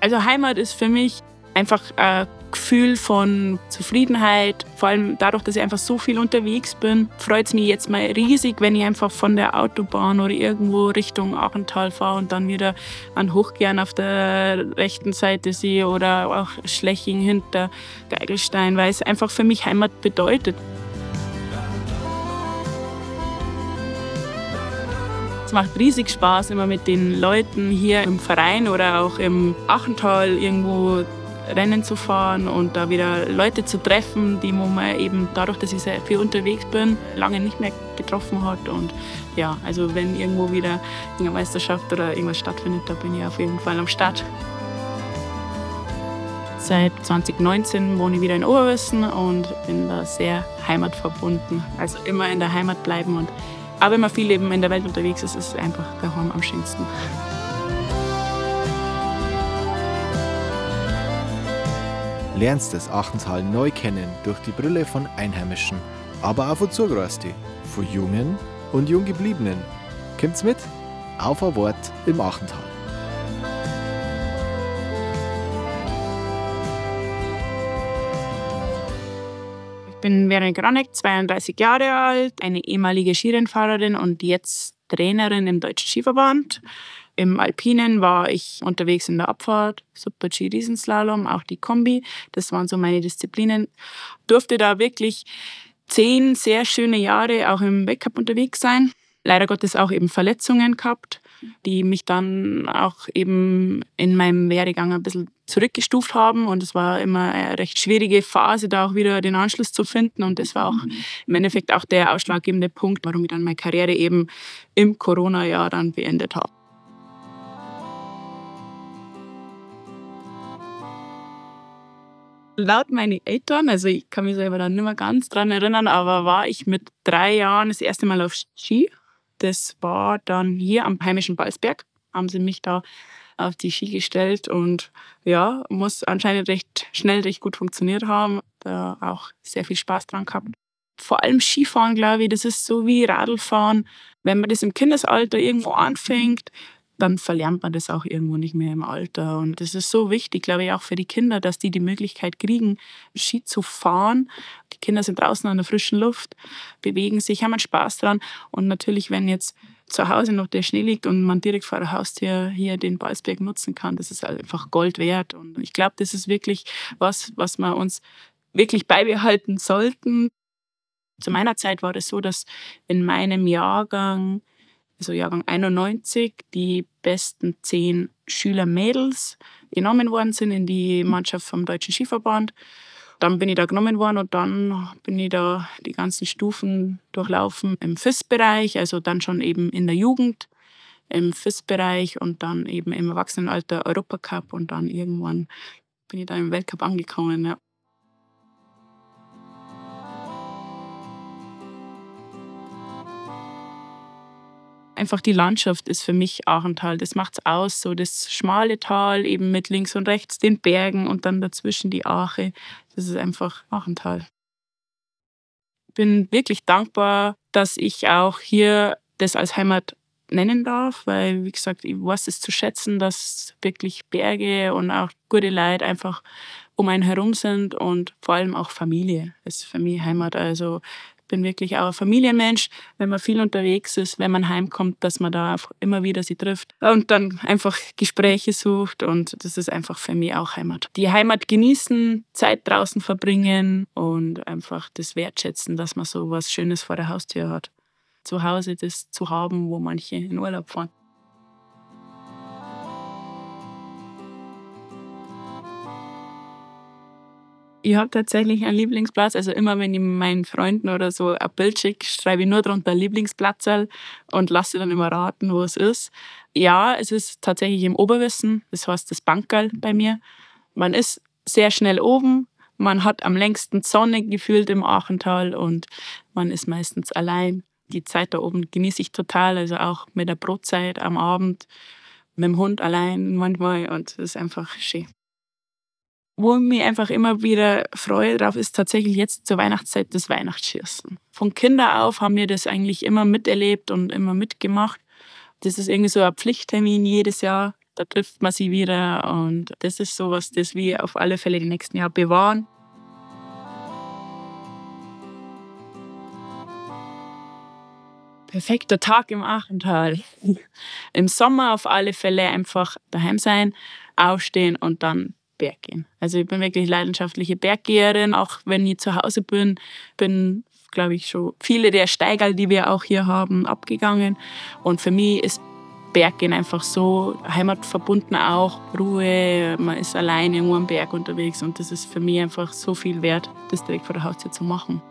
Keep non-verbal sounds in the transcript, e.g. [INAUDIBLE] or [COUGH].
Also Heimat ist für mich einfach ein Gefühl von Zufriedenheit. Vor allem dadurch, dass ich einfach so viel unterwegs bin, freut es mich jetzt mal riesig, wenn ich einfach von der Autobahn oder irgendwo Richtung Achental fahre und dann wieder an Hochgern auf der rechten Seite sehe oder auch Schleching hinter Geigelstein, weil es einfach für mich Heimat bedeutet. Es macht riesig Spaß, immer mit den Leuten hier im Verein oder auch im Achental irgendwo Rennen zu fahren und da wieder Leute zu treffen, die man eben dadurch, dass ich sehr viel unterwegs bin, lange nicht mehr getroffen hat. Und ja, also wenn irgendwo wieder eine Meisterschaft oder irgendwas stattfindet, da bin ich auf jeden Fall am Start. Seit 2019 wohne ich wieder in Oberwissen und bin da sehr heimatverbunden. Also immer in der Heimat bleiben und aber wenn man viel eben in der Welt unterwegs ist, ist es einfach daheim am schönsten. Lernst das Achenstal neu kennen durch die Brille von Einheimischen, aber auch von Zugereisten, von Jungen und Junggebliebenen. Kommt's mit? Auf ein Wort im Achental. Bin Veronika Granek, 32 Jahre alt, eine ehemalige Skirennfahrerin und jetzt Trainerin im Deutschen Skiverband. Im Alpinen war ich unterwegs in der Abfahrt, Super-G Riesenslalom, auch die Kombi. Das waren so meine Disziplinen. Durfte da wirklich zehn sehr schöne Jahre auch im Weltcup unterwegs sein. Leider Gottes auch eben Verletzungen gehabt die mich dann auch eben in meinem Werdegang ein bisschen zurückgestuft haben. Und es war immer eine recht schwierige Phase, da auch wieder den Anschluss zu finden. Und das war auch im Endeffekt auch der ausschlaggebende Punkt, warum ich dann meine Karriere eben im Corona-Jahr dann beendet habe. Laut meinen Eltern, also ich kann mich selber dann nicht mehr ganz dran erinnern, aber war ich mit drei Jahren das erste Mal auf Ski das war dann hier am heimischen Balsberg. Haben sie mich da auf die Ski gestellt und ja, muss anscheinend recht schnell, recht gut funktioniert haben. Da auch sehr viel Spaß dran gehabt. Vor allem Skifahren, glaube ich, das ist so wie Radlfahren. Wenn man das im Kindesalter irgendwo anfängt, dann verlernt man das auch irgendwo nicht mehr im Alter. Und das ist so wichtig, glaube ich, auch für die Kinder, dass die die Möglichkeit kriegen, Ski zu fahren. Die Kinder sind draußen an der frischen Luft, bewegen sich, haben Spaß dran. Und natürlich, wenn jetzt zu Hause noch der Schnee liegt und man direkt vor der Haustür hier den Balsberg nutzen kann, das ist einfach Gold wert. Und ich glaube, das ist wirklich was, was wir uns wirklich beibehalten sollten. Zu meiner Zeit war das so, dass in meinem Jahrgang also Jahrgang 91, die besten zehn Schüler-Mädels genommen worden sind in die Mannschaft vom Deutschen Skiverband. Dann bin ich da genommen worden und dann bin ich da die ganzen Stufen durchlaufen im FIS-Bereich, also dann schon eben in der Jugend im FIS-Bereich und dann eben im Erwachsenenalter Europacup und dann irgendwann bin ich da im Weltcup angekommen. Ja. Einfach die Landschaft ist für mich Achental. Das macht es aus, so das schmale Tal eben mit links und rechts den Bergen und dann dazwischen die Ache. Das ist einfach Achental. Ich bin wirklich dankbar, dass ich auch hier das als Heimat nennen darf, weil, wie gesagt, ich weiß es zu schätzen, dass wirklich Berge und auch gute Leute einfach um einen herum sind und vor allem auch Familie ist für mich Heimat. Also bin wirklich auch ein Familienmensch, wenn man viel unterwegs ist, wenn man heimkommt, dass man da immer wieder sie trifft und dann einfach Gespräche sucht und das ist einfach für mich auch Heimat. Die Heimat genießen, Zeit draußen verbringen und einfach das wertschätzen, dass man so was Schönes vor der Haustür hat. Zu Hause das zu haben, wo manche in Urlaub fahren. Ich habe tatsächlich einen Lieblingsplatz. Also immer, wenn ich meinen Freunden oder so ein Bild schicke, schreibe ich nur drunter Lieblingsplatz und lasse dann immer raten, wo es ist. Ja, es ist tatsächlich im Oberwissen. Das heißt das Bankerl bei mir. Man ist sehr schnell oben. Man hat am längsten Sonne gefühlt im Achental und man ist meistens allein. Die Zeit da oben genieße ich total, also auch mit der Brotzeit am Abend, mit dem Hund allein manchmal und es ist einfach schön wo ich mich einfach immer wieder freue drauf, ist tatsächlich jetzt zur Weihnachtszeit das Weihnachtsschießen. Von Kinder auf haben wir das eigentlich immer miterlebt und immer mitgemacht. Das ist irgendwie so ein Pflichttermin jedes Jahr. da trifft man sie wieder und das ist sowas, das wir auf alle Fälle die nächsten Jahre bewahren. Perfekter Tag im Achental. [LAUGHS] Im Sommer auf alle Fälle einfach daheim sein, aufstehen und dann Berg gehen. Also ich bin wirklich leidenschaftliche Berggeherin, auch wenn ich zu Hause bin, bin glaube ich schon viele der Steigerl, die wir auch hier haben, abgegangen. Und für mich ist Berggehen einfach so heimatverbunden auch, Ruhe, man ist alleine irgendwo am Berg unterwegs und das ist für mich einfach so viel wert, das direkt vor der Haustür zu machen.